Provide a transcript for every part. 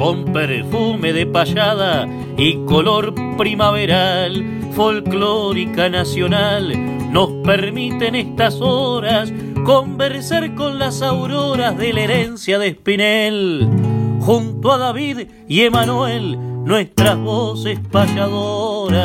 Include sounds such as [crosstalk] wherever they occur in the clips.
con perfume de payada y color primaveral, folclórica nacional, nos permiten estas horas conversar con las auroras de la herencia de Espinel, junto a David y Emanuel, nuestras voces payadoras.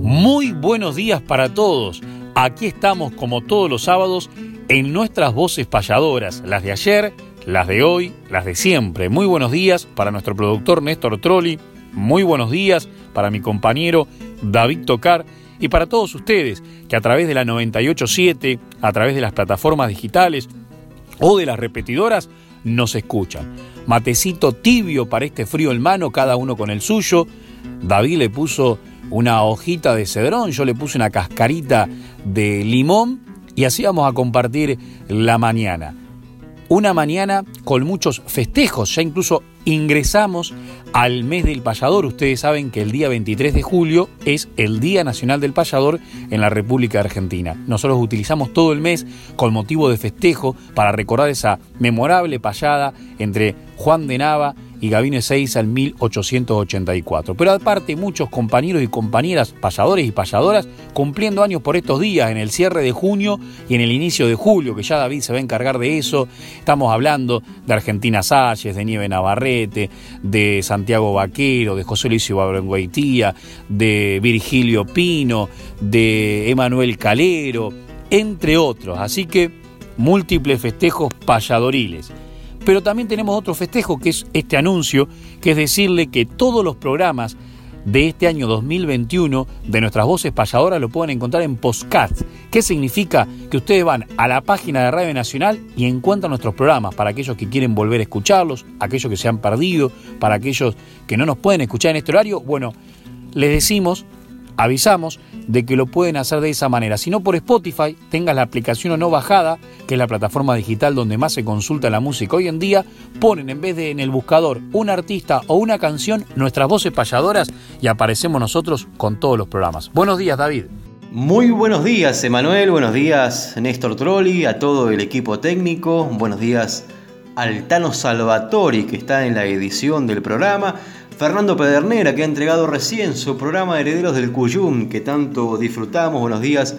Muy buenos días para todos. Aquí estamos como todos los sábados en nuestras voces payadoras, las de ayer, las de hoy, las de siempre. Muy buenos días para nuestro productor Néstor Trolli, muy buenos días para mi compañero David Tocar y para todos ustedes que a través de la 987, a través de las plataformas digitales o de las repetidoras nos escuchan. Matecito tibio para este frío en mano, cada uno con el suyo. David le puso una hojita de cedrón, yo le puse una cascarita de limón y así vamos a compartir la mañana. Una mañana con muchos festejos, ya incluso ingresamos al mes del payador. Ustedes saben que el día 23 de julio es el Día Nacional del Payador en la República Argentina. Nosotros utilizamos todo el mes con motivo de festejo para recordar esa memorable payada entre Juan de Nava y Gavino Ezeiza en 1884. Pero aparte muchos compañeros y compañeras payadores y payadoras cumpliendo años por estos días en el cierre de junio y en el inicio de julio, que ya David se va a encargar de eso. Estamos hablando de Argentina Salles, de Nieve Navarrete, de Santiago Vaquero, de José Luis Ibargüengoitía, de Virgilio Pino, de Emanuel Calero, entre otros. Así que múltiples festejos payadoriles. Pero también tenemos otro festejo que es este anuncio, que es decirle que todos los programas de este año 2021 de nuestras voces payadoras lo pueden encontrar en Postcast. ¿Qué significa? Que ustedes van a la página de Radio Nacional y encuentran nuestros programas para aquellos que quieren volver a escucharlos, aquellos que se han perdido, para aquellos que no nos pueden escuchar en este horario. Bueno, les decimos avisamos de que lo pueden hacer de esa manera. Si no por Spotify, tengas la aplicación o no bajada, que es la plataforma digital donde más se consulta la música hoy en día, ponen en vez de en el buscador un artista o una canción, nuestras voces payadoras y aparecemos nosotros con todos los programas. Buenos días, David. Muy buenos días, Emanuel. Buenos días, Néstor Trolli, a todo el equipo técnico. Buenos días al Tano Salvatori, que está en la edición del programa. Fernando Pedernera, que ha entregado recién su programa de Herederos del Cuyum, que tanto disfrutamos. Buenos días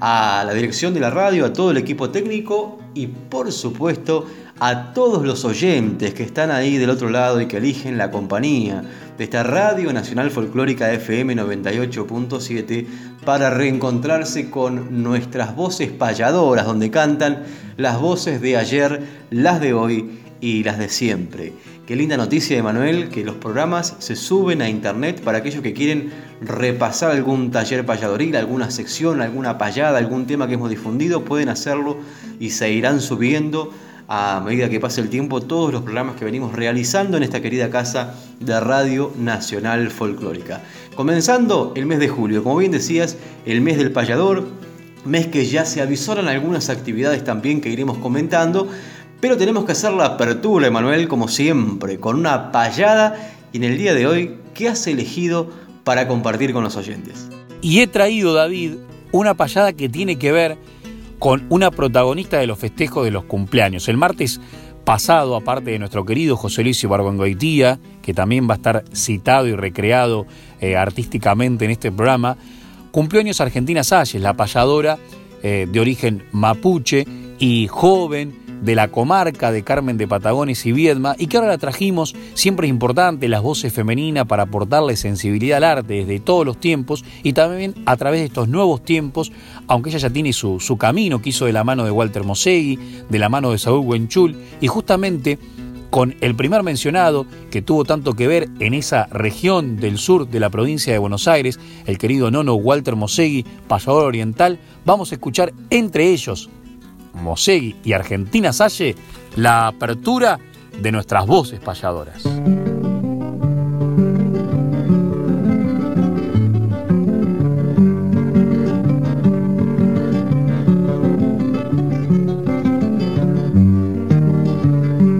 a la dirección de la radio, a todo el equipo técnico y por supuesto a todos los oyentes que están ahí del otro lado y que eligen la compañía de esta Radio Nacional Folclórica FM 98.7 para reencontrarse con nuestras voces payadoras, donde cantan las voces de ayer, las de hoy y las de siempre. Qué linda noticia, Emanuel, que los programas se suben a internet para aquellos que quieren repasar algún taller payadoril, alguna sección, alguna payada, algún tema que hemos difundido, pueden hacerlo y se irán subiendo a medida que pase el tiempo todos los programas que venimos realizando en esta querida casa de Radio Nacional Folclórica. Comenzando el mes de julio, como bien decías, el mes del payador, mes que ya se avisoran algunas actividades también que iremos comentando, pero tenemos que hacer la apertura, Emanuel, como siempre, con una payada. Y en el día de hoy, ¿qué has elegido para compartir con los oyentes? Y he traído, David, una payada que tiene que ver con una protagonista de los festejos de los cumpleaños. El martes pasado, aparte de nuestro querido José Luis Ibargüengoitía, que también va a estar citado y recreado eh, artísticamente en este programa, cumplió años Argentina Salles, la payadora eh, de origen mapuche y joven, de la comarca de Carmen de Patagones y Viedma y que ahora la trajimos, siempre es importante las voces femeninas para aportarle sensibilidad al arte desde todos los tiempos y también a través de estos nuevos tiempos, aunque ella ya tiene su, su camino que hizo de la mano de Walter Mosegui, de la mano de Saúl Huenchul y justamente con el primer mencionado que tuvo tanto que ver en esa región del sur de la provincia de Buenos Aires, el querido nono Walter Mosegui, pasador oriental, vamos a escuchar entre ellos Mosegui y Argentina Salle la apertura de nuestras voces payadoras.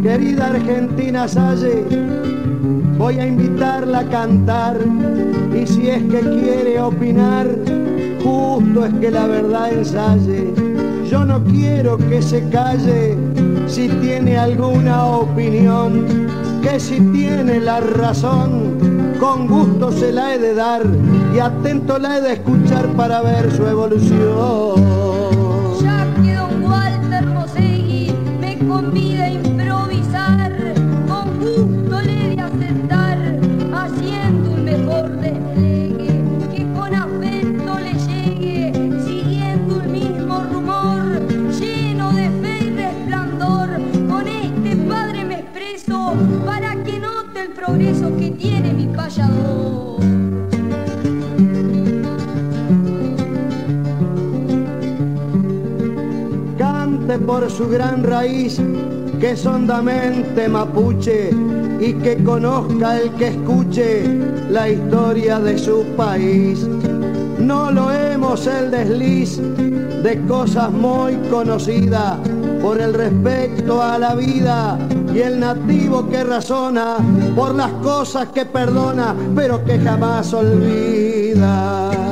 Querida Argentina Salle, voy a invitarla a cantar y si es que quiere opinar, justo es que la verdad ensaye. Yo no quiero que se calle si tiene alguna opinión, que si tiene la razón, con gusto se la he de dar y atento la he de escuchar para ver su evolución. Por su gran raíz, que es hondamente mapuche, y que conozca el que escuche la historia de su país. No lo hemos el desliz de cosas muy conocidas por el respeto a la vida y el nativo que razona por las cosas que perdona, pero que jamás olvida.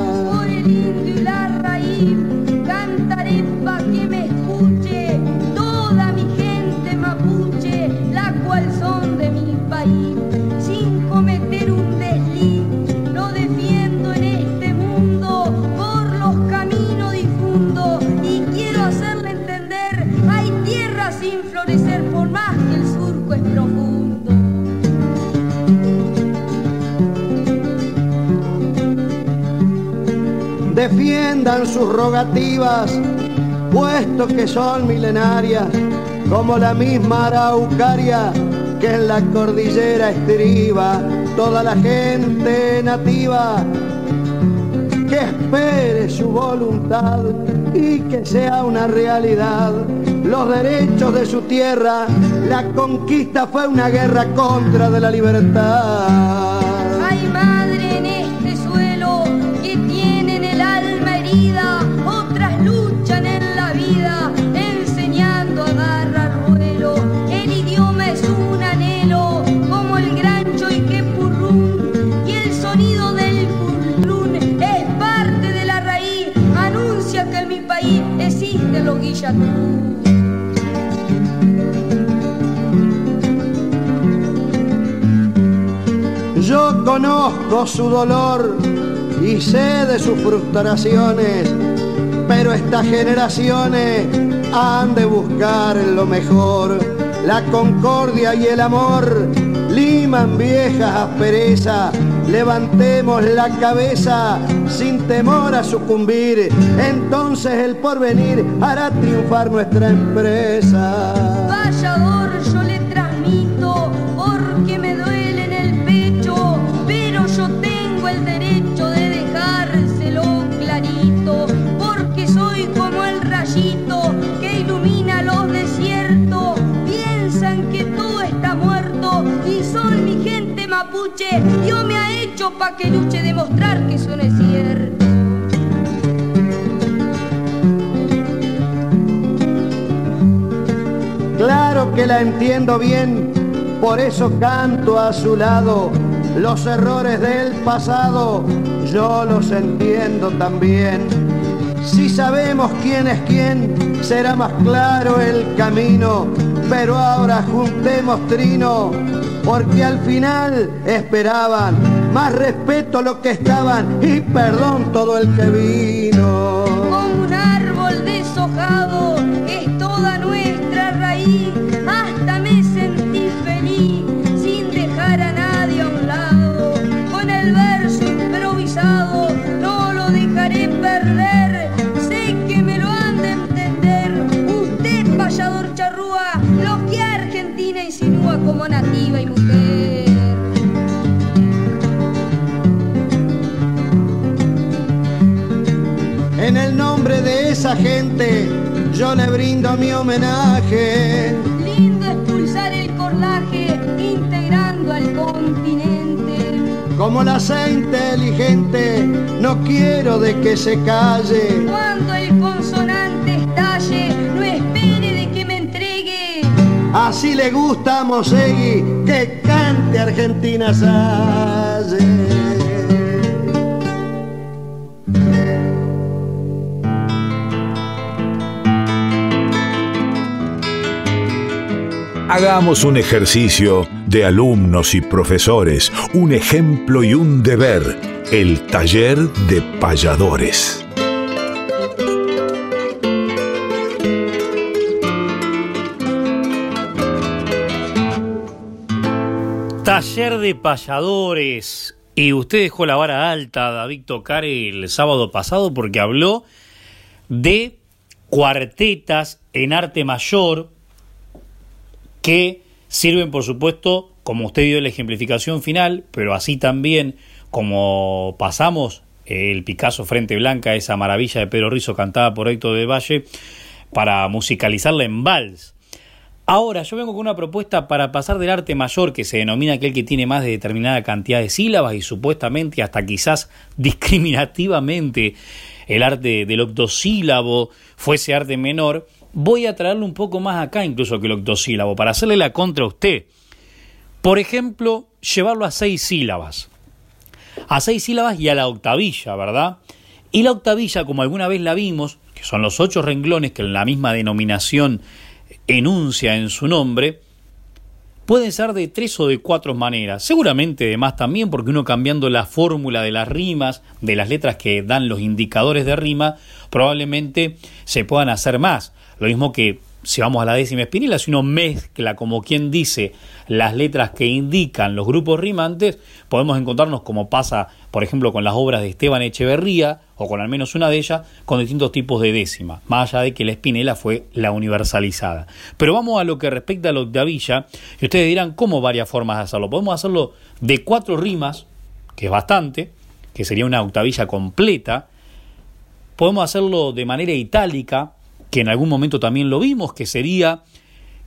Defiendan sus rogativas, puesto que son milenarias, como la misma araucaria que en la cordillera estriba toda la gente nativa que espere su voluntad y que sea una realidad los derechos de su tierra. La conquista fue una guerra contra de la libertad. Conozco su dolor y sé de sus frustraciones, pero estas generaciones han de buscar lo mejor, la concordia y el amor liman viejas asperezas. Levantemos la cabeza sin temor a sucumbir, entonces el porvenir hará triunfar nuestra empresa. Yo me pa' que luche demostrar que eso no es cierto. Claro que la entiendo bien, por eso canto a su lado. Los errores del pasado, yo los entiendo también. Si sabemos quién es quién, será más claro el camino. Pero ahora juntemos trino, porque al final esperaban más respeto a los que estaban y perdón todo el que vino. Nombre de esa gente yo le brindo mi homenaje. Lindo expulsar el corlaje integrando al continente. Como la sé inteligente, no quiero de que se calle. Cuando el consonante estalle, no espere de que me entregue. Así le gusta a Mosegui que cante Argentina Salle. Hagamos un ejercicio de alumnos y profesores, un ejemplo y un deber, el taller de payadores. Taller de payadores. Y usted dejó la vara alta, David Tocar, el sábado pasado porque habló de cuartetas en arte mayor que sirven, por supuesto, como usted dio la ejemplificación final, pero así también como pasamos el Picasso Frente Blanca, esa maravilla de Pedro Rizo cantada por Héctor de Valle, para musicalizarla en vals. Ahora, yo vengo con una propuesta para pasar del arte mayor, que se denomina aquel que tiene más de determinada cantidad de sílabas y supuestamente hasta quizás [laughs] discriminativamente el arte del octosílabo fuese arte menor, voy a traerlo un poco más acá incluso que el octosílabo, para hacerle la contra a usted. Por ejemplo, llevarlo a seis sílabas. A seis sílabas y a la octavilla, ¿verdad? Y la octavilla, como alguna vez la vimos, que son los ocho renglones que la misma denominación enuncia en su nombre, pueden ser de tres o de cuatro maneras, seguramente de más también, porque uno cambiando la fórmula de las rimas, de las letras que dan los indicadores de rima, probablemente se puedan hacer más. Lo mismo que si vamos a la décima espinela, si uno mezcla, como quien dice, las letras que indican los grupos rimantes, podemos encontrarnos, como pasa, por ejemplo, con las obras de Esteban Echeverría, o con al menos una de ellas, con distintos tipos de décima, más allá de que la espinela fue la universalizada. Pero vamos a lo que respecta a la octavilla, y ustedes dirán, ¿cómo varias formas de hacerlo? Podemos hacerlo de cuatro rimas, que es bastante, que sería una octavilla completa, podemos hacerlo de manera itálica, que en algún momento también lo vimos, que sería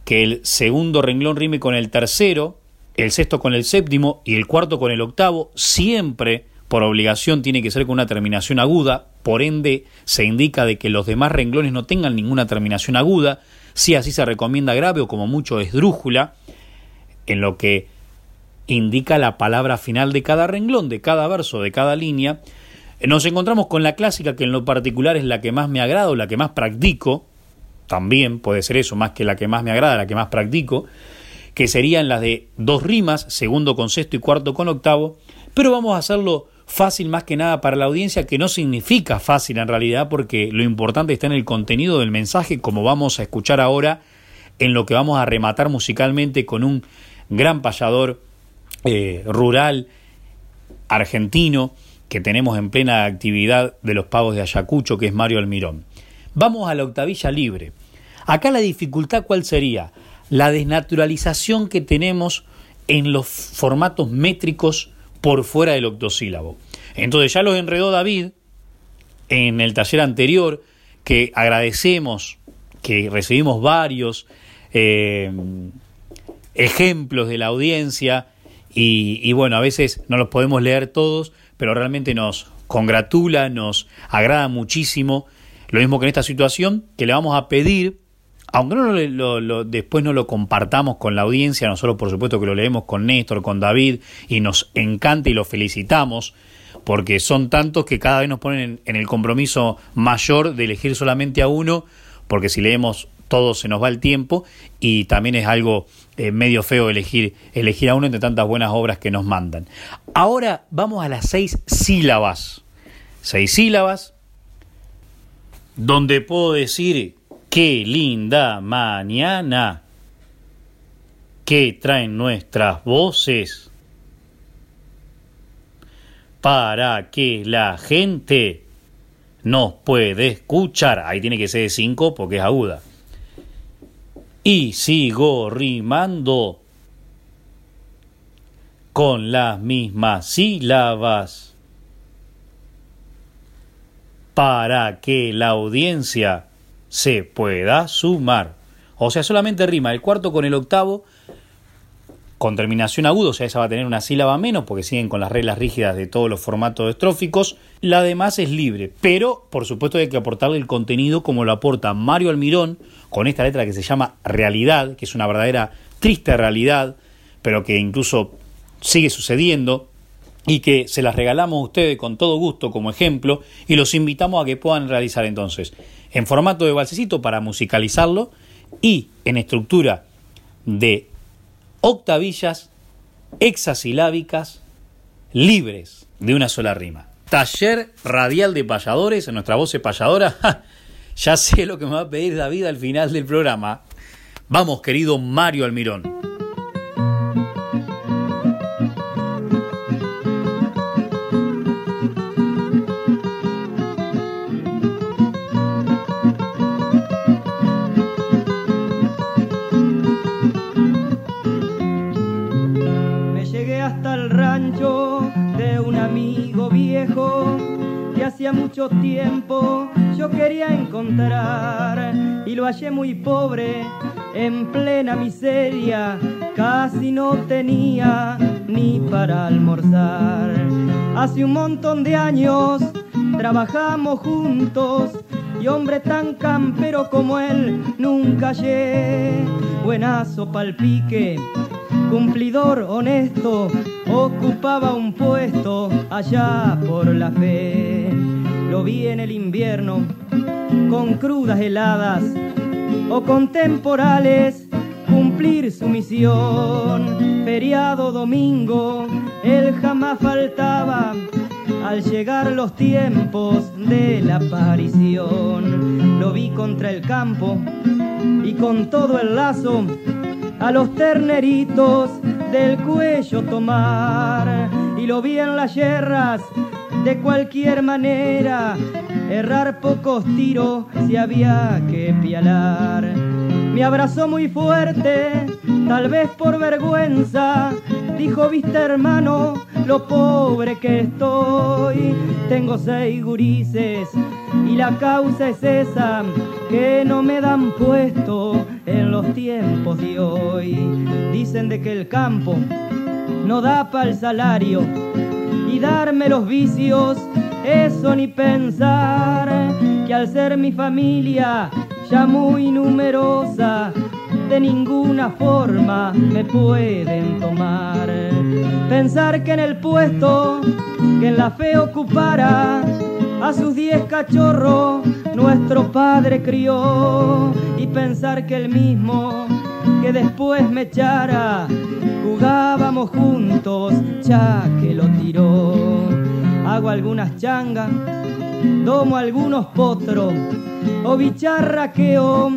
que el segundo renglón rime con el tercero, el sexto con el séptimo y el cuarto con el octavo, siempre por obligación tiene que ser con una terminación aguda, por ende se indica de que los demás renglones no tengan ninguna terminación aguda, si así se recomienda grave o como mucho esdrújula, en lo que indica la palabra final de cada renglón, de cada verso, de cada línea, nos encontramos con la clásica que en lo particular es la que más me agrada la que más practico, también puede ser eso, más que la que más me agrada, la que más practico, que serían las de dos rimas, segundo con sexto y cuarto con octavo, pero vamos a hacerlo fácil más que nada para la audiencia, que no significa fácil en realidad, porque lo importante está en el contenido del mensaje, como vamos a escuchar ahora, en lo que vamos a rematar musicalmente con un gran payador eh, rural argentino, que tenemos en plena actividad de los pagos de Ayacucho, que es Mario Almirón. Vamos a la octavilla libre. Acá la dificultad cuál sería? La desnaturalización que tenemos en los formatos métricos por fuera del octosílabo. Entonces ya los enredó David en el taller anterior, que agradecemos, que recibimos varios eh, ejemplos de la audiencia y, y bueno, a veces no los podemos leer todos, pero realmente nos congratula, nos agrada muchísimo. Lo mismo que en esta situación, que le vamos a pedir, aunque no lo, después no lo compartamos con la audiencia, nosotros por supuesto que lo leemos con Néstor, con David, y nos encanta y lo felicitamos, porque son tantos que cada vez nos ponen en el compromiso mayor de elegir solamente a uno, porque si leemos todo se nos va el tiempo y también es algo eh, medio feo elegir, elegir a uno entre tantas buenas obras que nos mandan. Ahora vamos a las seis sílabas. Seis sílabas donde puedo decir qué linda mañana que traen nuestras voces para que la gente nos puede escuchar. Ahí tiene que ser cinco porque es aguda y sigo rimando con las mismas sílabas para que la audiencia se pueda sumar. O sea, solamente rima el cuarto con el octavo con terminación aguda, o sea, esa va a tener una sílaba menos porque siguen con las reglas rígidas de todos los formatos estróficos. La demás es libre, pero por supuesto hay que aportarle el contenido como lo aporta Mario Almirón con esta letra que se llama Realidad, que es una verdadera triste realidad, pero que incluso sigue sucediendo y que se las regalamos a ustedes con todo gusto como ejemplo y los invitamos a que puedan realizar entonces en formato de balsecito para musicalizarlo y en estructura de octavillas hexasilábicas libres de una sola rima. Taller radial de payadores en nuestra voz payadora. [laughs] ya sé lo que me va a pedir David al final del programa. Vamos, querido Mario Almirón. Mucho tiempo yo quería encontrar y lo hallé muy pobre, en plena miseria, casi no tenía ni para almorzar. Hace un montón de años trabajamos juntos y hombre tan campero como él nunca hallé. Buenazo palpique, cumplidor honesto, ocupaba un puesto allá por la fe lo vi en el invierno, con crudas heladas o con temporales, cumplir su misión. Feriado domingo, él jamás faltaba al llegar los tiempos de la aparición. Lo vi contra el campo y con todo el lazo a los terneritos del cuello tomar. Y lo vi en las yerras de cualquier manera, errar pocos tiros si había que pialar. Me abrazó muy fuerte, tal vez por vergüenza, dijo, viste hermano, lo pobre que estoy. Tengo seis gurises y la causa es esa, que no me dan puesto en los tiempos de hoy. Dicen de que el campo no da para el salario darme los vicios, eso ni pensar, que al ser mi familia ya muy numerosa, de ninguna forma me pueden tomar. Pensar que en el puesto que en la fe ocupara, a sus diez cachorros nuestro padre crió, y pensar que el mismo que después me echara jugábamos juntos, ya que lo tiró. Hago algunas changas, tomo algunos potros, o bicharraqueo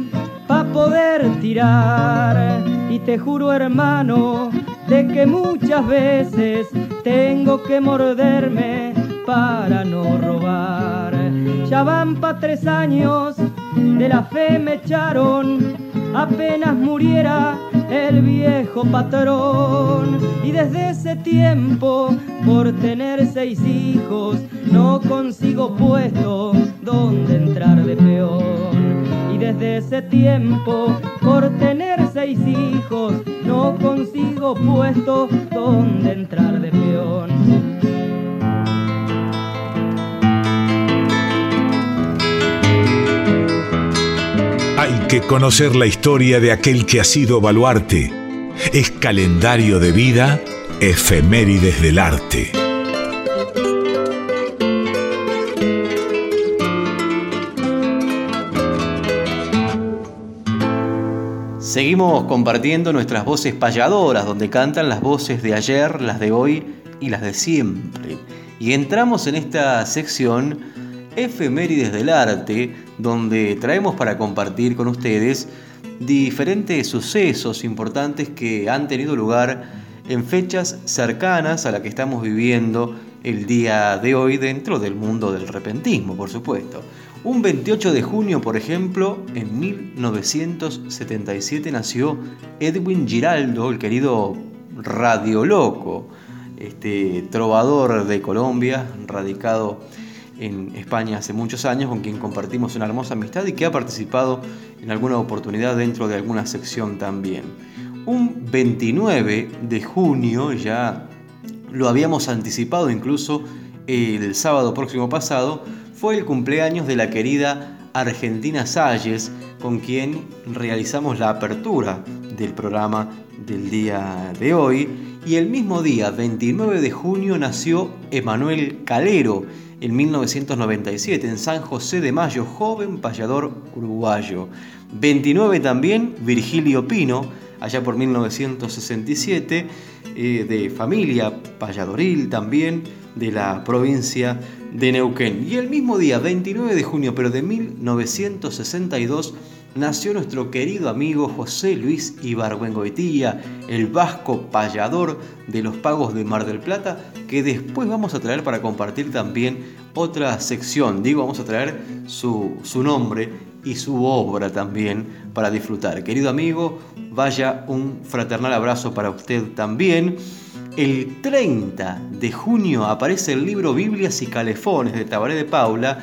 pa' poder tirar. Y te juro, hermano, de que muchas veces tengo que morderme para no robar. Ya van pa' tres años, de la fe me echaron, apenas muriera el viejo patrón. Y desde ese tiempo, por tener seis hijos, no consigo puesto donde entrar de peón. Y desde ese tiempo, por tener seis hijos, no consigo puesto donde entrar de peón. Hay que conocer la historia de aquel que ha sido baluarte. Es calendario de vida, efemérides del arte. Seguimos compartiendo nuestras voces payadoras, donde cantan las voces de ayer, las de hoy y las de siempre. Y entramos en esta sección Efemérides del Arte, donde traemos para compartir con ustedes diferentes sucesos importantes que han tenido lugar en fechas cercanas a la que estamos viviendo el día de hoy dentro del mundo del repentismo, por supuesto. Un 28 de junio, por ejemplo, en 1977 nació Edwin Giraldo, el querido Radio Loco, este trovador de Colombia, radicado en España hace muchos años, con quien compartimos una hermosa amistad y que ha participado en alguna oportunidad dentro de alguna sección también. Un 29 de junio, ya lo habíamos anticipado incluso el sábado próximo pasado, fue el cumpleaños de la querida Argentina Salles, con quien realizamos la apertura del programa del día de hoy. Y el mismo día, 29 de junio, nació Emanuel Calero, en 1997, en San José de Mayo, joven payador uruguayo. 29 también, Virgilio Pino, allá por 1967, eh, de familia payadoril también, de la provincia de Neuquén. Y el mismo día, 29 de junio, pero de 1962, nació nuestro querido amigo José Luis Ibargüengoetía, el vasco payador de los pagos de Mar del Plata, que después vamos a traer para compartir también otra sección. Digo, vamos a traer su, su nombre y su obra también para disfrutar. Querido amigo, vaya un fraternal abrazo para usted también. El 30 de junio aparece el libro Biblias y Calefones de Tabaré de Paula,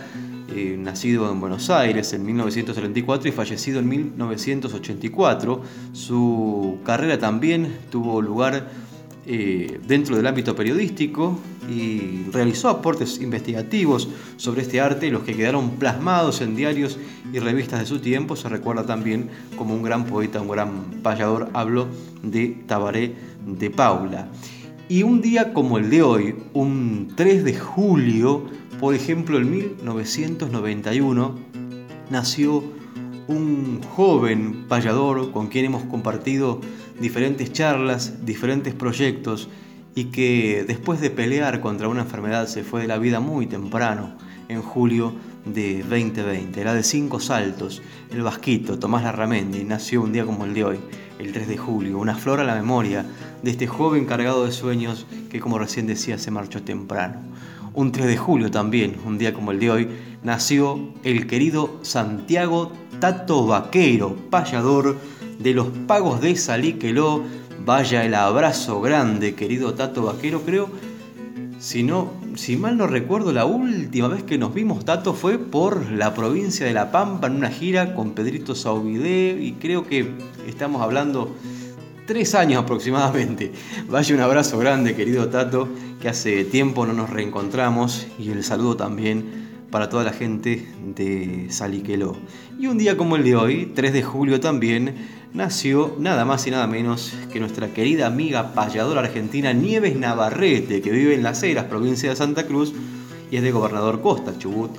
eh, nacido en Buenos Aires en 1934 y fallecido en 1984. Su carrera también tuvo lugar eh, dentro del ámbito periodístico y realizó aportes investigativos sobre este arte, los que quedaron plasmados en diarios y revistas de su tiempo. Se recuerda también como un gran poeta, un gran payador. Hablo de Tabaré de Paula. Y un día como el de hoy, un 3 de julio, por ejemplo, en 1991, nació un joven payador con quien hemos compartido diferentes charlas, diferentes proyectos y que después de pelear contra una enfermedad se fue de la vida muy temprano, en julio de 2020. Era de cinco saltos, el vasquito Tomás Larramendi nació un día como el de hoy, el 3 de julio, una flor a la memoria de este joven cargado de sueños que como recién decía se marchó temprano. Un 3 de julio también, un día como el de hoy, nació el querido Santiago Tato Vaquero, payador de los pagos de Salíqueló. Vaya el abrazo grande, querido Tato Vaquero. Creo, si no, si mal no recuerdo, la última vez que nos vimos Tato fue por la provincia de La Pampa en una gira con Pedrito Saubide y creo que estamos hablando tres años aproximadamente. Vaya un abrazo grande, querido Tato, que hace tiempo no nos reencontramos y el saludo también para toda la gente de Saliqueló. Y un día como el de hoy, 3 de julio también, nació nada más y nada menos que nuestra querida amiga payadora argentina Nieves Navarrete, que vive en Las Heras, provincia de Santa Cruz, y es de Gobernador Costa, Chubut,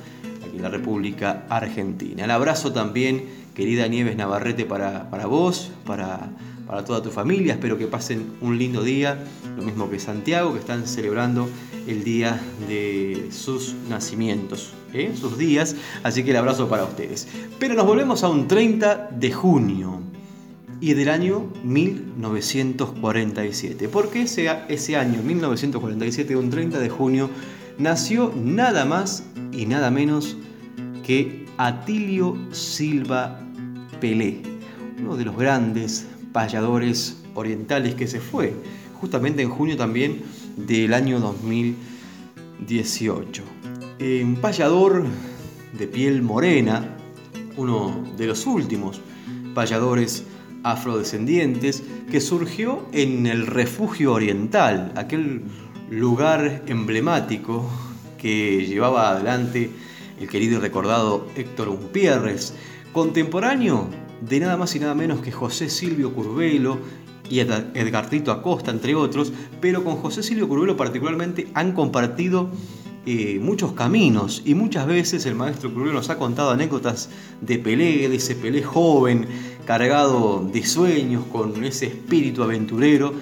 aquí en la República Argentina. El abrazo también, querida Nieves Navarrete, para, para vos, para, para toda tu familia. Espero que pasen un lindo día, lo mismo que Santiago, que están celebrando el día de sus nacimientos. ¿eh? sus días, así que el abrazo para ustedes. Pero nos volvemos a un 30 de junio y del año 1947. Porque ese, ese año, 1947, un 30 de junio, nació nada más y nada menos que Atilio Silva Pelé, uno de los grandes payadores orientales que se fue, justamente en junio también del año 2018 un payador de piel morena, uno de los últimos payadores afrodescendientes que surgió en el refugio oriental, aquel lugar emblemático que llevaba adelante el querido y recordado Héctor Umpierres, contemporáneo de nada más y nada menos que José Silvio Curvelo y Edgartito Acosta, entre otros, pero con José Silvio Curvelo particularmente han compartido eh, muchos caminos y muchas veces el maestro Cruz nos ha contado anécdotas de Pelé, de ese Pelé joven, cargado de sueños, con ese espíritu aventurero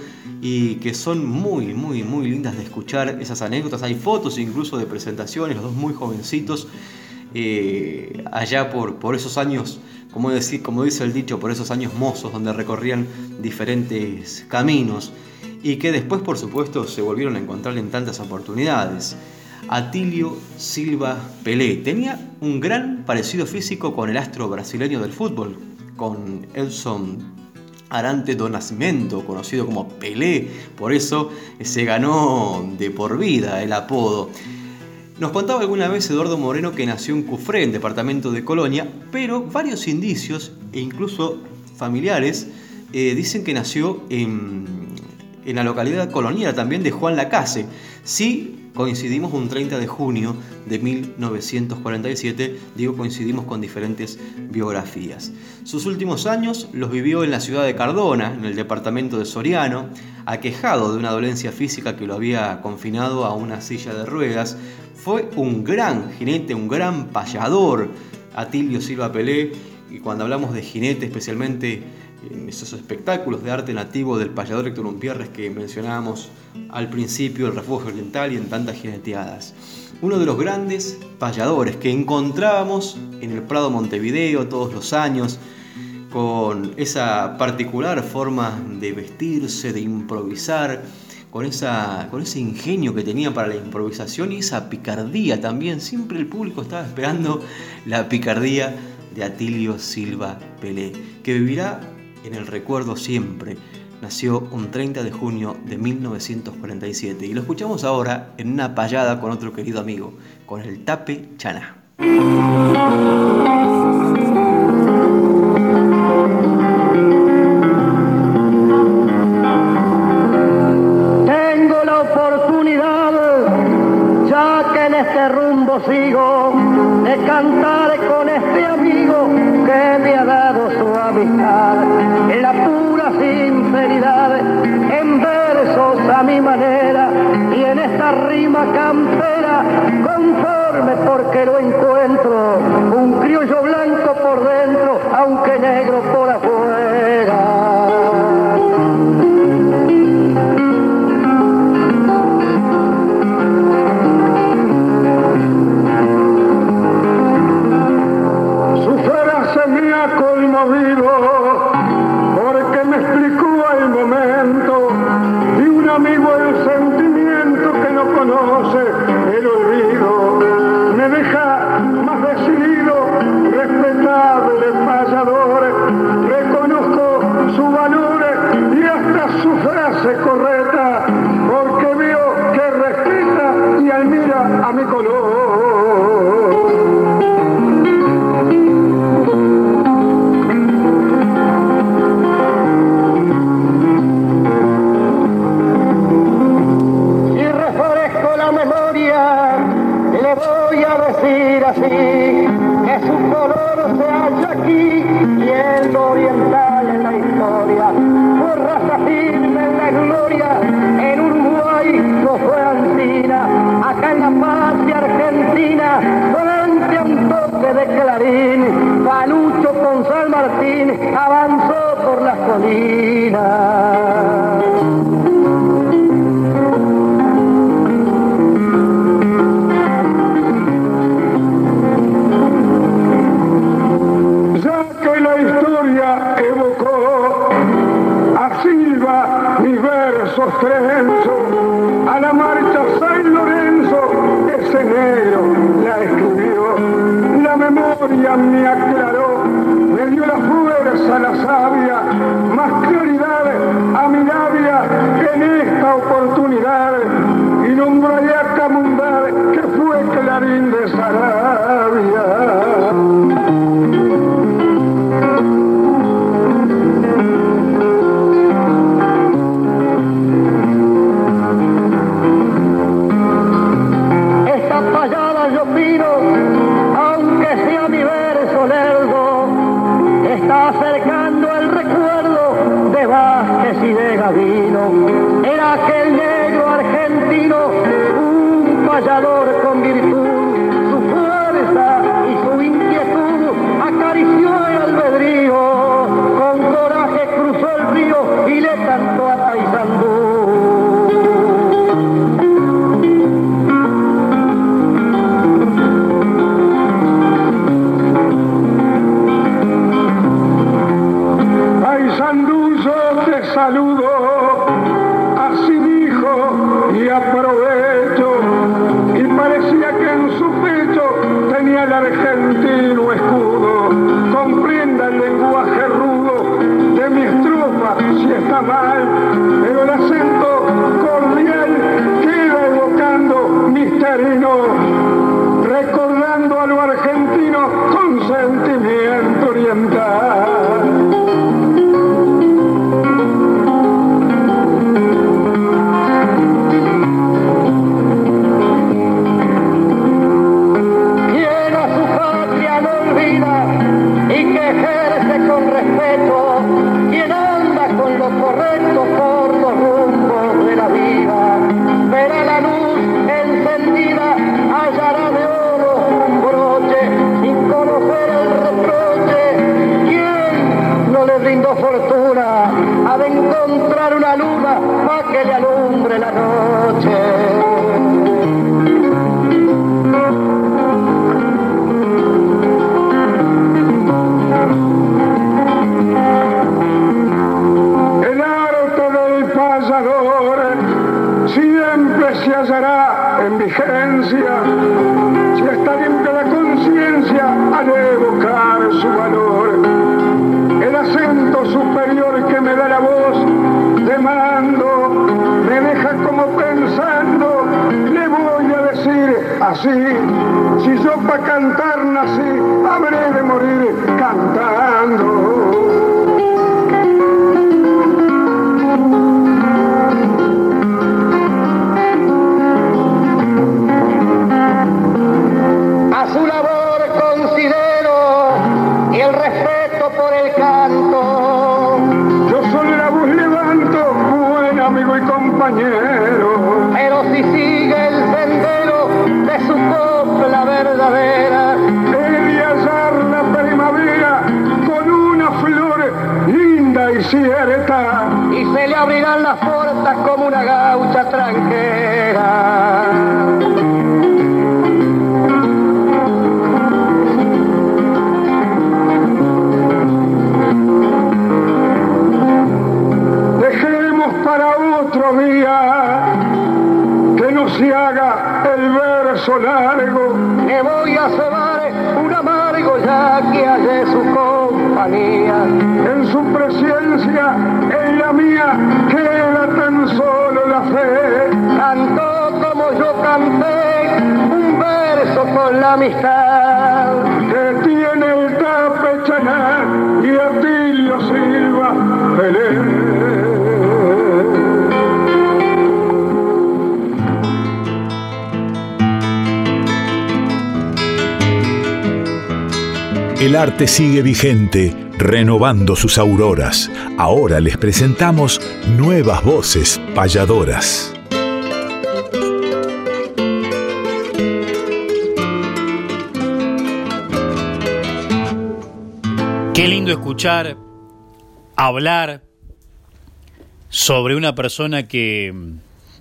y que son muy, muy, muy lindas de escuchar esas anécdotas. Hay fotos incluso de presentaciones, los dos muy jovencitos, eh, allá por, por esos años, como, decir, como dice el dicho, por esos años mozos donde recorrían diferentes caminos y que después, por supuesto, se volvieron a encontrar en tantas oportunidades. Atilio Silva Pelé. Tenía un gran parecido físico con el astro brasileño del fútbol, con Elson Arante do Nascimento, conocido como Pelé, por eso se ganó de por vida el apodo. Nos contaba alguna vez Eduardo Moreno que nació en Cufré, en departamento de Colonia, pero varios indicios e incluso familiares eh, dicen que nació en, en la localidad colonial también de Juan Lacase. Sí, coincidimos un 30 de junio de 1947, digo coincidimos con diferentes biografías. Sus últimos años los vivió en la ciudad de Cardona, en el departamento de Soriano, aquejado de una dolencia física que lo había confinado a una silla de ruedas. Fue un gran jinete, un gran payador, Atilio Silva Pelé, y cuando hablamos de jinete especialmente en esos espectáculos de arte nativo del payador Héctor Umpierres que mencionábamos al principio, el refugio oriental y en tantas jineteadas. Uno de los grandes payadores que encontrábamos en el Prado Montevideo todos los años, con esa particular forma de vestirse, de improvisar, con, esa, con ese ingenio que tenía para la improvisación y esa picardía también. Siempre el público estaba esperando la picardía de Atilio Silva Pelé, que vivirá en el recuerdo siempre. Nació un 30 de junio de 1947 y lo escuchamos ahora en una payada con otro querido amigo, con el Tape Chana. Está mal, verdadera, debe hallar la primavera con una flor linda y cierta. Y se le abrirán las puertas como una gaucha tranquera. se haga el verso largo. A cebar un amargo ya que hallé su compañía. En su presencia, en la mía, queda tan solo la fe. Cantó como yo canté, un verso con la amistad. El arte sigue vigente, renovando sus auroras. Ahora les presentamos nuevas voces payadoras. Qué lindo escuchar, hablar sobre una persona que,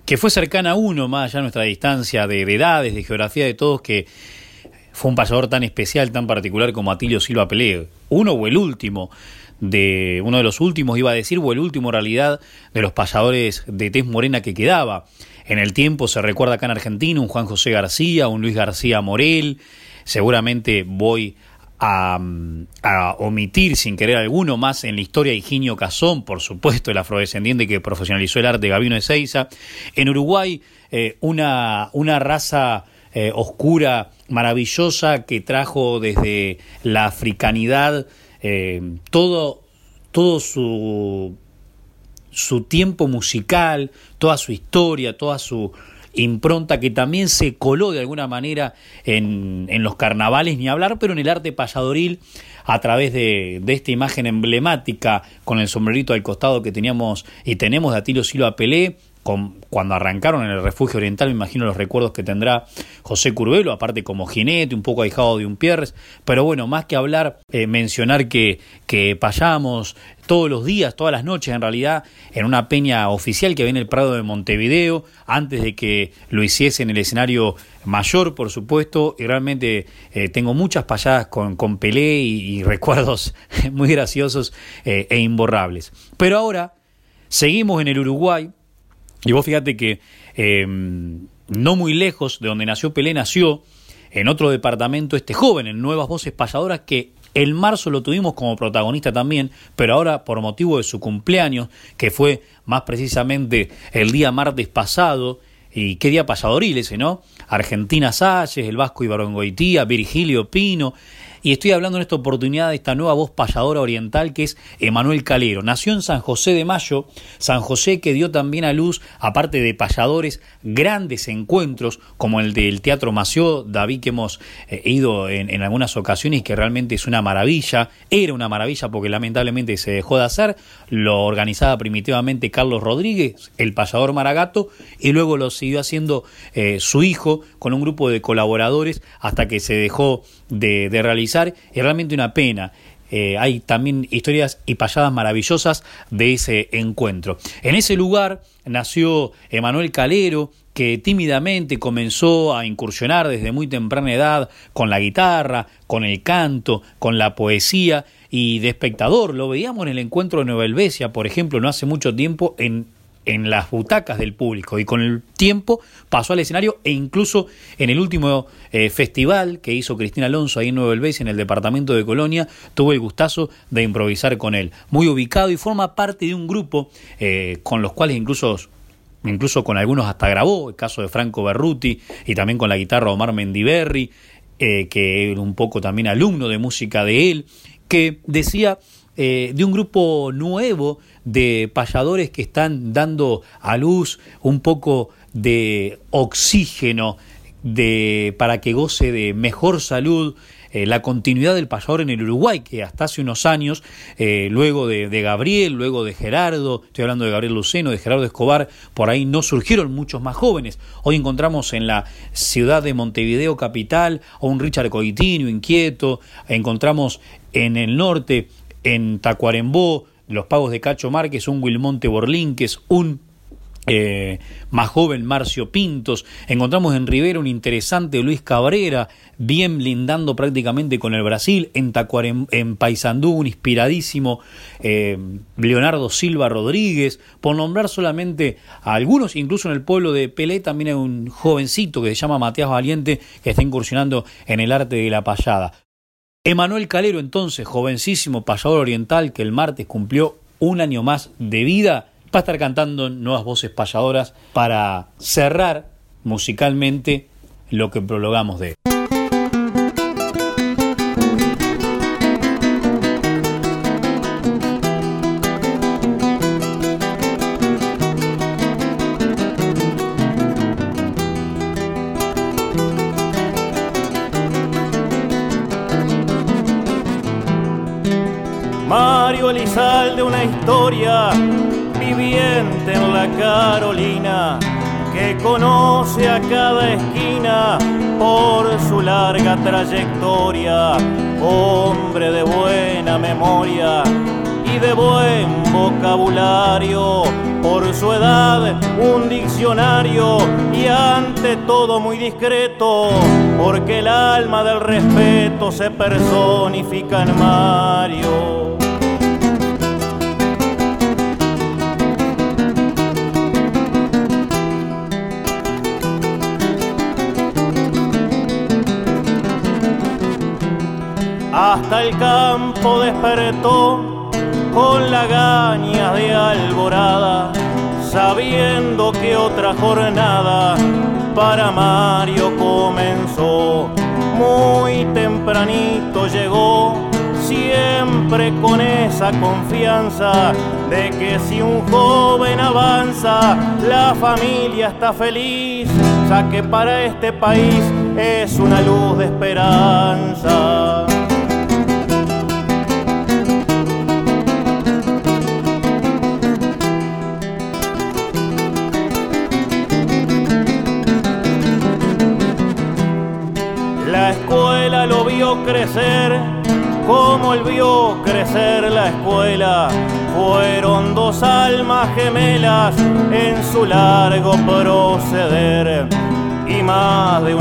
que fue cercana a uno, más allá de nuestra distancia de edades, de geografía de todos, que fue un pasador tan especial, tan particular como Atilio Silva Pelé, uno o el último de uno de los últimos iba a decir o el último en realidad de los pasadores de tez morena que quedaba. En el tiempo se recuerda acá en Argentina un Juan José García, un Luis García Morel, seguramente voy a, omitir sin querer alguno más en la historia de Higinio Cazón, por supuesto, el afrodescendiente que profesionalizó el arte Gabino Ezeiza. En Uruguay, eh, una, una raza eh, oscura, maravillosa, que trajo desde la africanidad eh, todo, todo su, su tiempo musical, toda su historia, toda su impronta que también se coló de alguna manera en, en los carnavales, ni hablar, pero en el arte payadoril a través de, de, esta imagen emblemática con el sombrerito al costado que teníamos y tenemos de Atilio Silva Pelé, cuando arrancaron en el refugio oriental, me imagino los recuerdos que tendrá José Curvelo, aparte como jinete, un poco ahijado de un Pierres, pero bueno, más que hablar, eh, mencionar que, que payamos todos los días, todas las noches en realidad, en una peña oficial que viene el Prado de Montevideo, antes de que lo hiciese en el escenario mayor, por supuesto, y realmente eh, tengo muchas payadas con, con Pelé y, recuerdos [laughs] muy graciosos eh, e imborrables. Pero ahora seguimos en el Uruguay, y vos fíjate que em, no muy lejos de donde nació Pelé, nació en otro departamento este joven, en Nuevas Voces Pasadoras, que el marzo lo tuvimos como protagonista también, pero ahora por motivo de su cumpleaños, que fue más precisamente el día martes pasado, y qué día pasadoril ese, ¿no? Argentina Salles, el Vasco Ibarongoitía, Virgilio Pino, y estoy hablando en esta oportunidad de esta nueva voz payadora oriental que es Emanuel Calero. Nació en San José de Mayo, San José que dio también a luz, aparte de payadores, grandes encuentros como el del Teatro Mació, David que hemos eh, ido en, en algunas ocasiones que realmente es una maravilla, era una maravilla porque lamentablemente se dejó de hacer, lo organizaba primitivamente Carlos Rodríguez, el payador Maragato, y luego lo siguió haciendo eh, su hijo con un grupo de colaboradores hasta que se dejó de, realizar. Es realmente una pena. Eh, hay también historias y payadas maravillosas de ese encuentro. En ese lugar nació Emanuel Calero, que tímidamente comenzó a incursionar desde muy temprana edad con la guitarra, con el canto, con la poesía y de espectador. Lo veíamos en el encuentro de Nueva Helvecia, por ejemplo, no hace mucho tiempo en en las butacas del público. Y con el tiempo pasó al escenario e incluso en el último eh, festival que hizo Cristina Alonso ahí en Nueva Helvecia en el departamento de Colonia tuvo el gustazo de improvisar con él. Muy ubicado y forma parte de un grupo eh, con los cuales incluso incluso con algunos hasta grabó. El caso de Franco Berruti y también con la guitarra Omar Mendiberri eh, que era un poco también alumno de música de él que decía de un grupo nuevo de payadores que están dando a luz un poco de oxígeno de, para que goce de mejor salud eh, la continuidad del payador en el Uruguay, que hasta hace unos años, eh, luego de, Gabriel, luego de Gerardo, estoy hablando de Gabriel Luceno, de Gerardo Escobar, por ahí no surgieron muchos más jóvenes. Hoy encontramos en la ciudad de Montevideo capital a un Richard Coitino inquieto, encontramos en el norte, en Tacuarembó, los pagos de Cacho Márquez, un Wilmonte Borlínquez, un eh, más joven Marcio Pintos, encontramos en Rivera un interesante Luis Cabrera, bien lindando prácticamente con el Brasil, en, Tacuarem, en Paysandú un inspiradísimo eh, Leonardo Silva Rodríguez, por nombrar solamente a algunos, incluso en el pueblo de Pelé también hay un jovencito que se llama Matías Valiente que está incursionando en el arte de la payada. Emanuel Calero, entonces, jovencísimo payador oriental que el martes cumplió un año más de vida, va a estar cantando nuevas voces payadoras para cerrar musicalmente lo que prologamos de él. Viviente en la Carolina que conoce a cada esquina por su larga trayectoria, hombre de buena memoria y de buen vocabulario, por su edad un diccionario y ante todo muy discreto, porque el alma del respeto se personifica en Mario. Hasta el campo despertó con la gaña de alborada, sabiendo que otra jornada para Mario comenzó. Muy tempranito llegó, siempre con esa confianza de que si un joven avanza, la familia está feliz, ya que para este país es una luz de esperanza. Crecer como él vio crecer la escuela. Fueron dos almas gemelas en su largo proceder y más de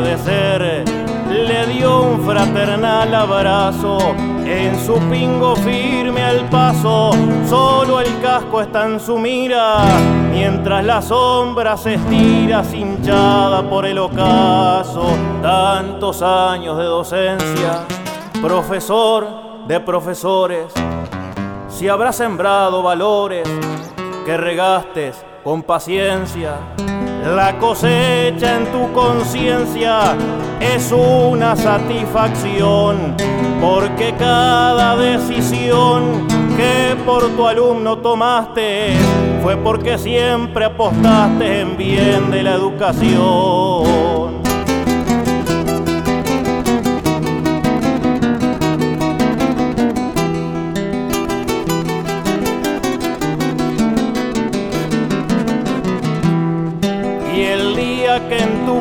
de ser le dio un fraternal abrazo. En su pingo firme al paso, solo el casco está en su mira, mientras la sombra se estira cinchada por el ocaso. Tantos años de docencia, profesor de profesores, si habrá sembrado valores que regastes con paciencia La cosecha en tu conciencia es una satisfacción, porque cada decisión que por tu alumno tomaste fue porque siempre apostaste en bien de la educación.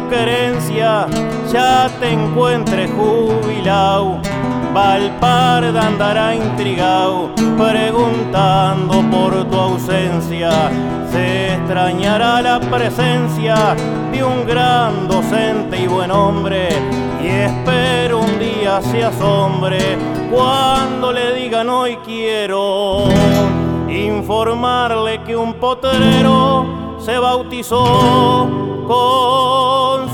Querencia ya te encuentres jubilado, Valparda andará intrigado, preguntando por tu ausencia. Se extrañará la presencia de un gran docente y buen hombre. Y espero un día se asombre cuando le digan hoy quiero informarle que un potrero se bautizó con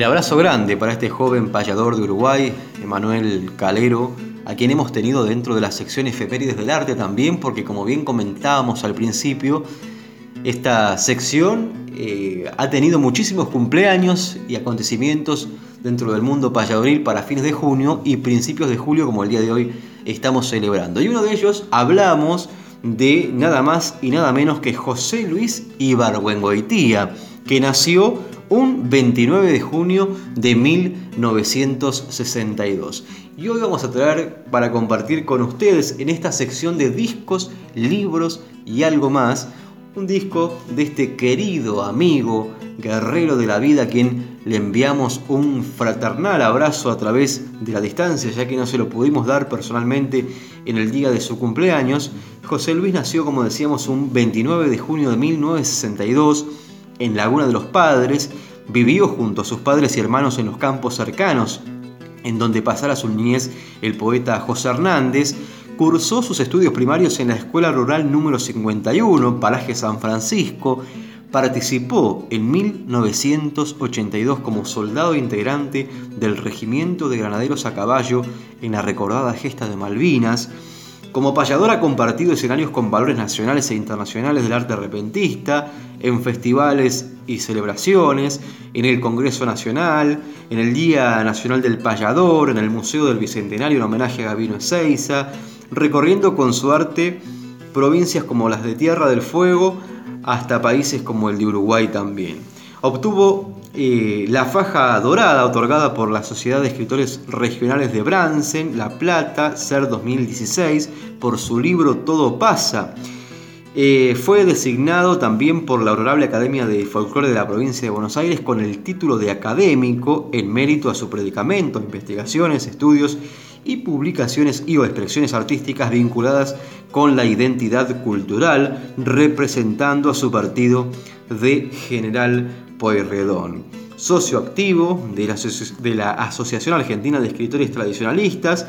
El abrazo grande para este joven payador de Uruguay, Emanuel Calero, a quien hemos tenido dentro de la sección efemérides del arte también, porque como bien comentábamos al principio, esta sección eh, ha tenido muchísimos cumpleaños y acontecimientos dentro del mundo payadoril para fines de junio y principios de julio como el día de hoy estamos celebrando. Y uno de ellos hablamos de nada más y nada menos que José Luis Ibargüengoitía, que nació un 29 de junio de 1962. Y hoy vamos a traer para compartir con ustedes en esta sección de discos, libros y algo más un disco de este querido amigo, guerrero de la vida, a quien le enviamos un fraternal abrazo a través de la distancia, ya que no se lo pudimos dar personalmente en el día de su cumpleaños. José Luis nació, como decíamos, un 29 de junio de 1962 en Laguna de los Padres, vivió junto a sus padres y hermanos en los campos cercanos, en donde pasara su niñez el poeta José Hernández, Cursó sus estudios primarios en la Escuela Rural número 51, Paraje San Francisco. Participó en 1982 como soldado integrante del Regimiento de Granaderos a Caballo en la recordada gesta de Malvinas. Como payador ha compartido escenarios con valores nacionales e internacionales del arte repentista, en festivales y celebraciones, en el Congreso Nacional, en el Día Nacional del Payador, en el Museo del Bicentenario en homenaje a Gabino Ezeiza, recorriendo con su arte provincias como las de Tierra del Fuego hasta países como el de Uruguay también. Obtuvo la faja dorada otorgada por la Sociedad de Escritores Regionales de Bransen, La Plata, SER 2016, por su libro Todo pasa. Eh, fue designado también por la Honorable Academia de Folclore de la provincia de Buenos Aires con el título de académico en mérito a su predicamento, investigaciones, estudios y publicaciones y o expresiones artísticas vinculadas con la identidad cultural, representando a su partido de General Pueyrredón. Socio activo de la, de la Asociación Argentina de Escritores Tradicionalistas,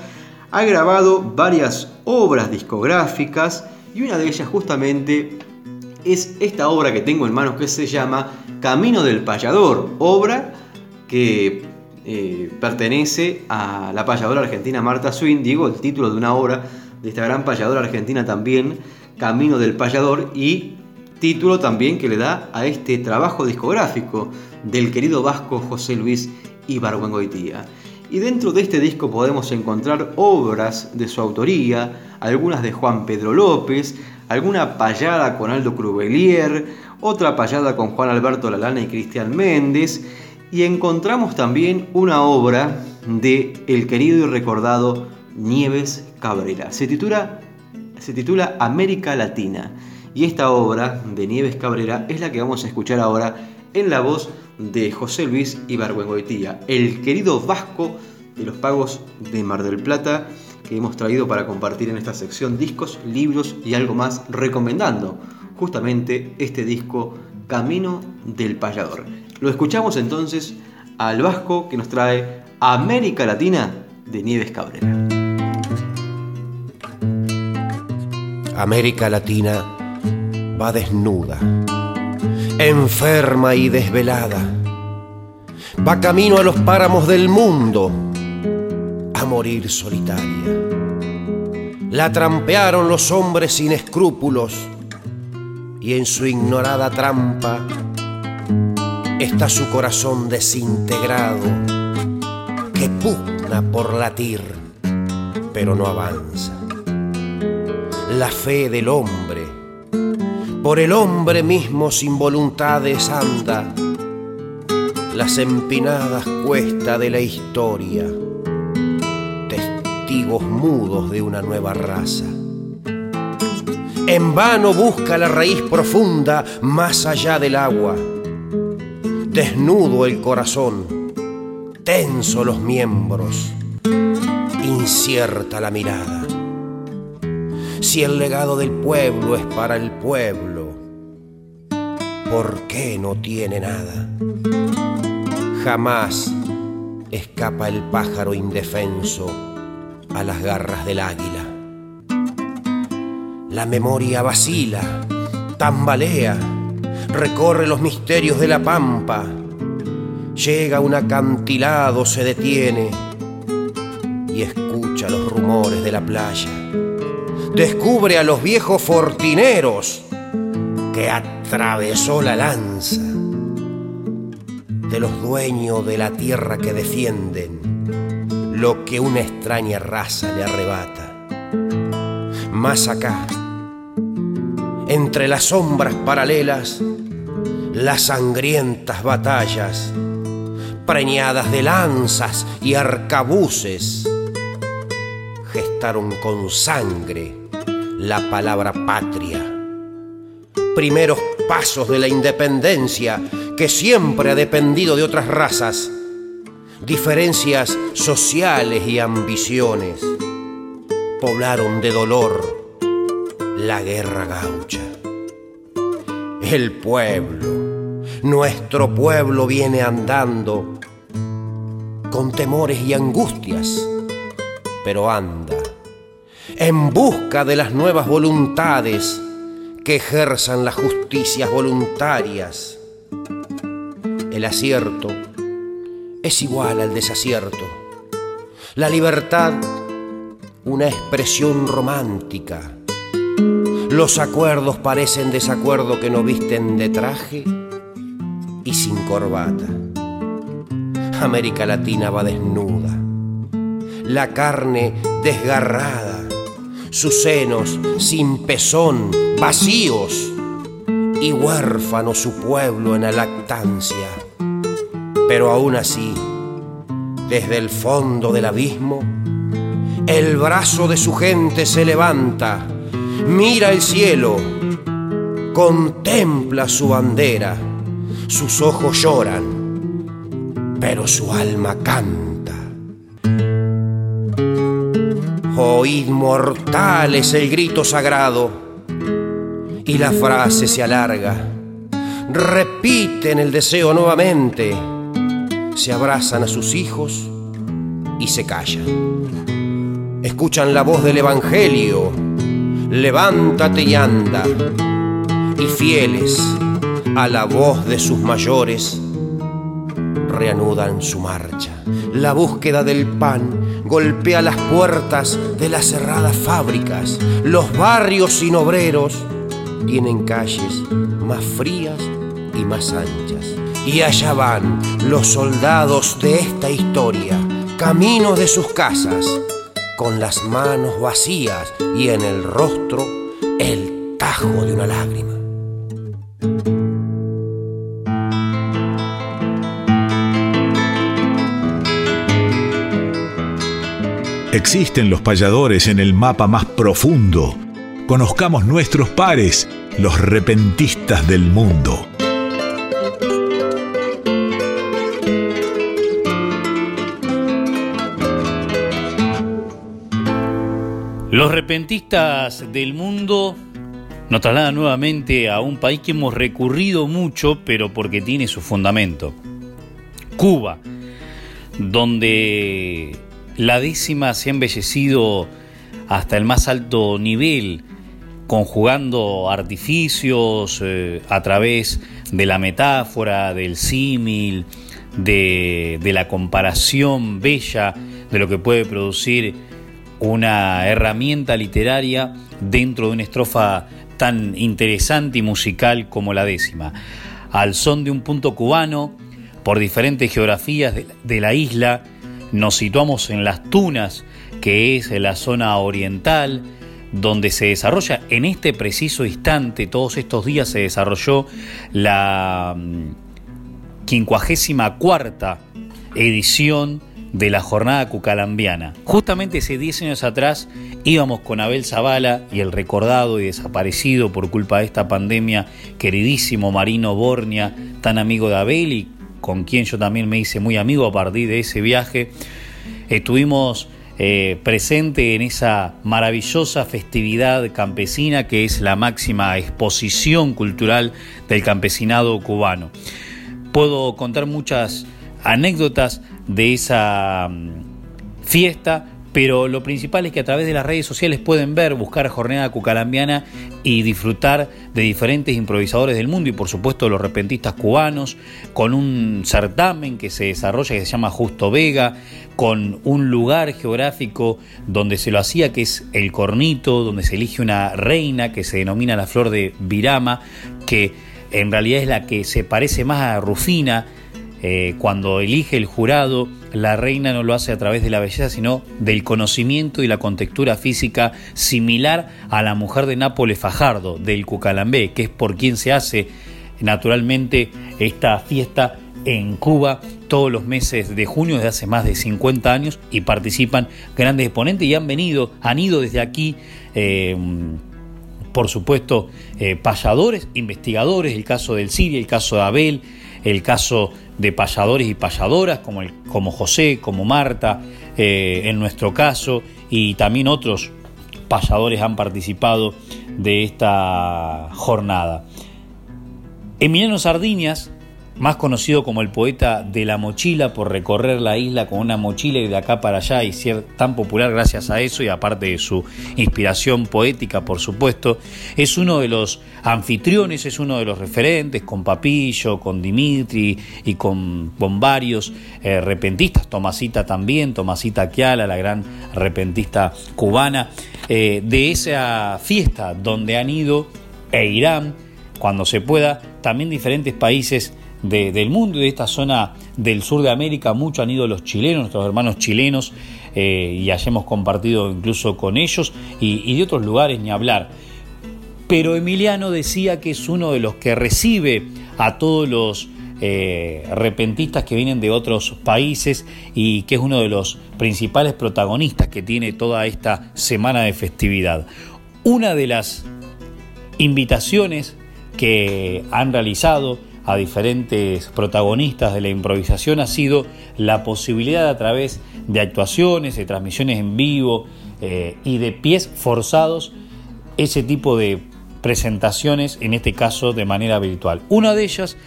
ha grabado varias obras discográficas y una de ellas justamente es esta obra que tengo en manos que se llama Camino del Payador, obra que eh, pertenece a la payadora argentina Marta Swin, digo, el título de una obra de esta gran payadora argentina también, Camino del Payador, y título también que le da a este trabajo discográfico del querido vasco José Luis Ibargüengoitía. Y dentro de este disco podemos encontrar obras de su autoría, algunas de Juan Pedro López, alguna payada con Aldo Crubelier, otra payada con Juan Alberto Lalana y Cristian Méndez, y encontramos también una obra de el querido y recordado Nieves Cabrera. Se titula, se titula América Latina y esta obra de Nieves Cabrera es la que vamos a escuchar ahora en la voz de José Luis Ibargüengoitía, el querido vasco de los pagos de Mar del Plata que hemos traído para compartir en esta sección discos, libros y algo más recomendando justamente este disco Camino del Payador. Lo escuchamos entonces al Vasco que nos trae América Latina de Nieves Cabrera. América Latina va desnuda, enferma y desvelada. Va camino a los páramos del mundo a morir solitaria. La trampearon los hombres sin escrúpulos y en su ignorada trampa está su corazón desintegrado que pugna por latir, pero no avanza. La fe del hombre, por el hombre mismo sin voluntades anda, las empinadas cuesta de la historia, testigos mudos de una nueva raza. En vano busca la raíz profunda más allá del agua desnudo el corazón, tenso los miembros, incierta la mirada. Si el legado del pueblo es para el pueblo, ¿por qué no tiene nada? Jamás escapa el pájaro indefenso a las garras del águila. La memoria vacila, tambalea, recorre los misterios de la pampa, llega a un acantilado, se detiene y escucha los rumores de la playa. Descubre a los viejos fortineros que atravesó la lanza de los dueños de la tierra que defienden lo que una extraña raza le arrebata. Más acá, entre las sombras paralelas, las sangrientas batallas, preñadas de lanzas y arcabuces, gestaron con sangre la palabra patria. Primeros pasos de la independencia que siempre ha dependido de otras razas, diferencias sociales y ambiciones, poblaron de dolor la guerra gaucha. El pueblo, nuestro pueblo viene andando con temores y angustias, pero anda en busca de las nuevas voluntades que ejerzan las justicias voluntarias. El acierto es igual al desacierto. La libertad, una expresión romántica los acuerdos parecen desacuerdo que no visten de traje y sin corbata. América Latina va desnuda, la carne desgarrada, sus senos sin pezón, vacíos y huérfano su pueblo en la lactancia. Pero aún así, desde el fondo del abismo, el brazo de su gente se levanta mira el cielo, contempla su bandera, sus ojos lloran, pero su alma canta. Oíd mortales el grito sagrado y la frase se alarga. Repiten el deseo nuevamente, se abrazan a sus hijos y se callan. Escuchan la voz del Evangelio levántate y anda, y fieles a la voz de sus mayores, reanudan su marcha. La búsqueda del pan golpea las puertas de las cerradas fábricas. Los barrios sin obreros tienen calles más frías y más anchas. Y allá van los soldados de esta historia, camino de sus casas, con las manos vacías y en el rostro el tajo de una lágrima. Existen los payadores en el mapa más profundo. Conozcamos nuestros pares, los repentistas del mundo. Los repentistas del mundo nos traslada nuevamente a un país que hemos recurrido mucho, pero porque tiene su fundamento. Cuba, donde la décima se ha embellecido hasta el más alto nivel, conjugando artificios eh, a través de la metáfora, del símil, de, de la comparación bella de lo que puede producir una herramienta literaria dentro de una estrofa tan interesante y musical como la décima. Al son de un punto cubano, por diferentes geografías de, la isla, nos situamos en las Tunas, que es la zona oriental, donde se desarrolla en este preciso instante, todos estos días se desarrolló la mm, quincuagésima cuarta edición de la jornada cucalambiana. Justamente hace 10 años atrás íbamos con Abel Zavala y el recordado y desaparecido por culpa de esta pandemia queridísimo Marino Bornia, tan amigo de Abel y con quien yo también me hice muy amigo a partir de ese viaje. Estuvimos eh, presente en esa maravillosa festividad campesina que es la máxima exposición cultural del campesinado cubano. Puedo contar muchas anécdotas de esa mm, fiesta, pero lo principal es que a través de las redes sociales pueden ver, buscar Jornada Cucalambiana y disfrutar de diferentes improvisadores del mundo y por supuesto los repentistas cubanos, con un certamen que se desarrolla que se llama Justo Vega, con un lugar geográfico donde se lo hacía que es el Cornito, donde se elige una reina que se denomina la flor de Virama, que en realidad es la que se parece más a Rufina, eh, cuando elige el jurado, la reina no lo hace a través de la belleza, sino del conocimiento y la contextura física similar a la mujer de Nápoles Fajardo, del Cucalambé, que es por quien se hace naturalmente esta fiesta en Cuba todos los meses de junio desde hace más de 50 años y participan grandes exponentes y han venido, han ido desde aquí. Eh, por supuesto, eh, payadores, investigadores, el caso del Siria, el caso de Abel, el caso de payadores y payadoras como, el, como José, como Marta, eh, en nuestro caso, y también otros payadores han participado de esta jornada. Emiliano Sardiñas más conocido como el poeta de la mochila por recorrer la isla con una mochila y de acá para allá y ser tan popular gracias a eso y aparte de su inspiración poética, por supuesto, es uno de los anfitriones, es uno de los referentes con Papillo, con Dimitri y con, varios eh, repentistas, Tomasita también, Tomasita Kiala, la gran repentista cubana, eh, de esa fiesta donde han ido e irán cuando se pueda también diferentes países del mundo y de esta zona del sur de América. Mucho han ido los chilenos, nuestros hermanos chilenos, eh, y hayamos compartido incluso con ellos y, de otros lugares ni hablar. Pero Emiliano decía que es uno de los que recibe a todos los eh, repentistas que vienen de otros países y que es uno de los principales protagonistas que tiene toda esta semana de festividad. Una de las invitaciones que han realizado a diferentes protagonistas de la improvisación ha sido la posibilidad a través de actuaciones, de transmisiones en vivo eh, y de pies forzados, ese tipo de presentaciones, en este caso de manera virtual. Una de ellas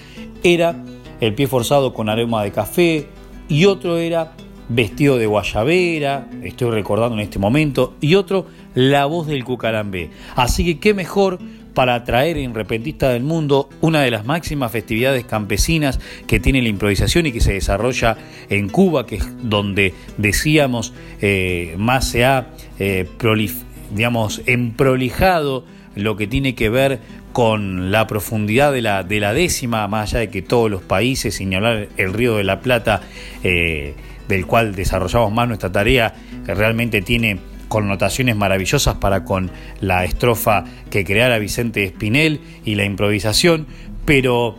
era el pie forzado con aroma de café y otro era vestido de guayabera, estoy recordando en este momento, y otro la voz del cucarambé. Así que qué mejor para traer en Repentista del Mundo una de las máximas festividades campesinas que tiene la improvisación y que se desarrolla en Cuba, que es donde decíamos eh, más se ha eh, digamos, emprolijado lo que tiene que ver con la profundidad de la, de la décima, más allá de que todos los países, sin hablar el Río de la Plata, eh, del cual desarrollamos más nuestra tarea, realmente tiene connotaciones maravillosas para con la estrofa que creara Vicente Espinel y la improvisación, pero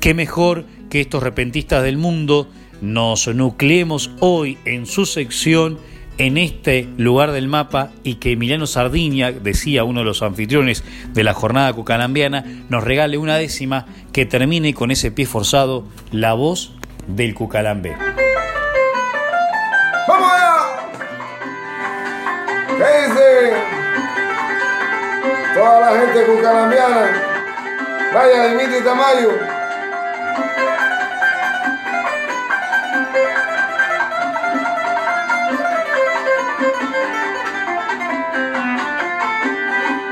qué mejor que estos repentistas del mundo nos nucleemos hoy en su sección en este lugar del mapa y que Emiliano Sardinia, decía uno de los anfitriones de la jornada cucalambiana, nos regale una décima que termine con ese pie forzado, la voz del cucalambé. toda la gente cucalambiana. Vaya, Dimitri Tamayo.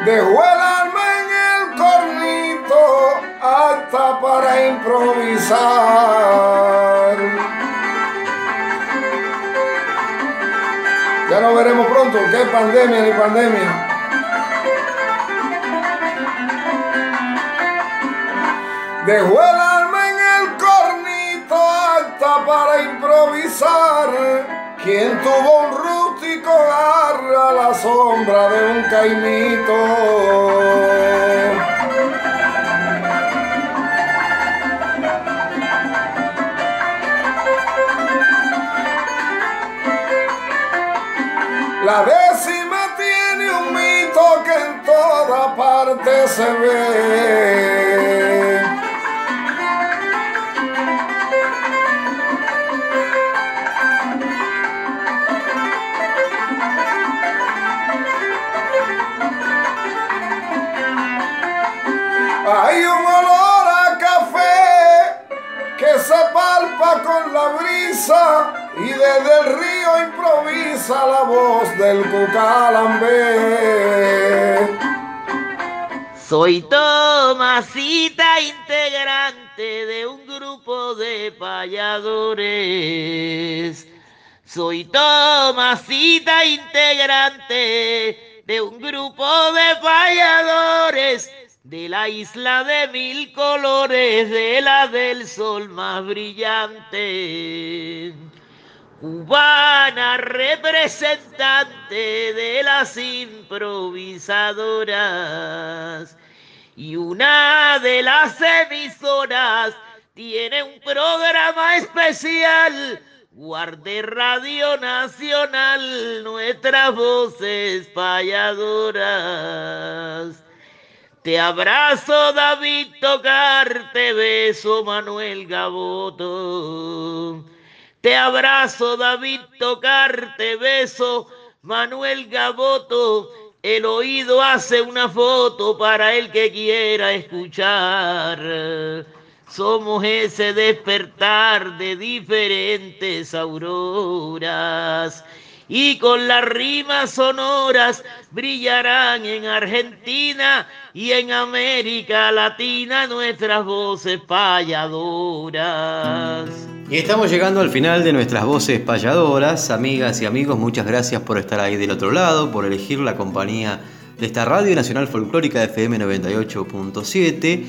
Dejó el alma en el cornito hasta para improvisar. Ya no veremos pronto, qué pandemia ni pandemia. Dejó el alma en el cornito hasta para improvisar. Quien tuvo un rústico garra a la sombra de un caimito. La décima tiene un mito que en toda parte se ve. Hay un olor a café que se palpa con la brisa y desde el río improvisa la voz del cucalambé. Soy Tomasita, integrante de un grupo de payadores. Soy Tomasita, integrante de un grupo de payadores de la isla de mil colores, de la del sol más brillante. Cubana representante de las improvisadoras. Y una de las emisoras tiene un programa especial. Guarde Radio Nacional, nuestras voces payadoras. Te abrazo, David Tocar, te beso, Manuel Gaboto. Te abrazo, David Tocar, te beso, Manuel Gaboto. El oído hace una foto para el que quiera escuchar. Somos ese despertar de diferentes auroras y con las rimas sonoras brillarán en Argentina y en América Latina nuestras voces payadoras. Y estamos llegando al final de nuestras voces payadoras. Amigas y amigos, muchas gracias por estar ahí del otro lado, por elegir la compañía de esta Radio Nacional Folclórica FM 98.7.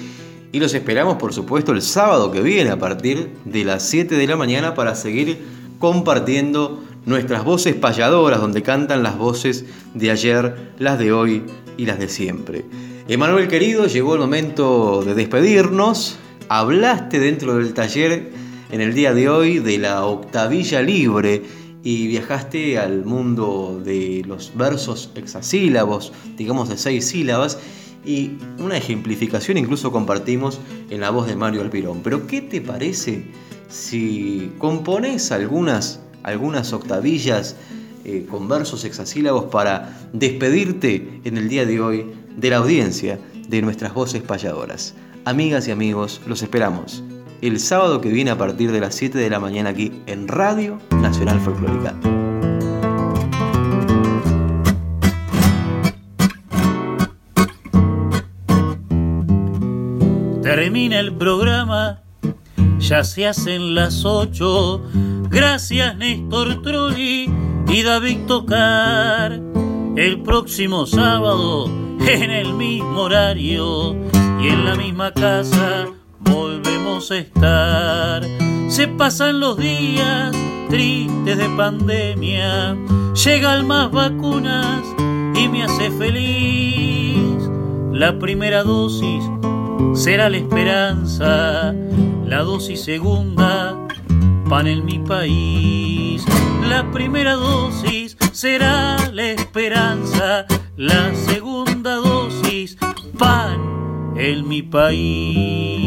Y los esperamos, por supuesto, el sábado que viene a partir de las 7 de la mañana para seguir compartiendo nuestras voces payadoras, donde cantan las voces de ayer, las de hoy y las de siempre. Emanuel querido, llegó el momento de despedirnos. Hablaste dentro del taller en el día de hoy de la octavilla libre y viajaste al mundo de los versos hexasílabos, digamos de seis sílabas, y una ejemplificación incluso compartimos en la voz de Mario Alpirón. Pero ¿qué te parece si compones algunas algunas octavillas eh, con versos hexasílabos para despedirte en el día de hoy de la audiencia de nuestras voces payadoras. Amigas y amigos, los esperamos el sábado que viene a partir de las 7 de la mañana aquí en Radio Nacional Folclórica. Termina el programa, ya se hacen las 8 Gracias Néstor Trolli y David Tocar. El próximo sábado, en el mismo horario y en la misma casa, volvemos estar. Se pasan los días tristes de pandemia, llegan más vacunas y me hace feliz. La primera dosis será la esperanza, la dosis segunda pan en mi país. La primera dosis será la esperanza, la segunda dosis pan en mi país.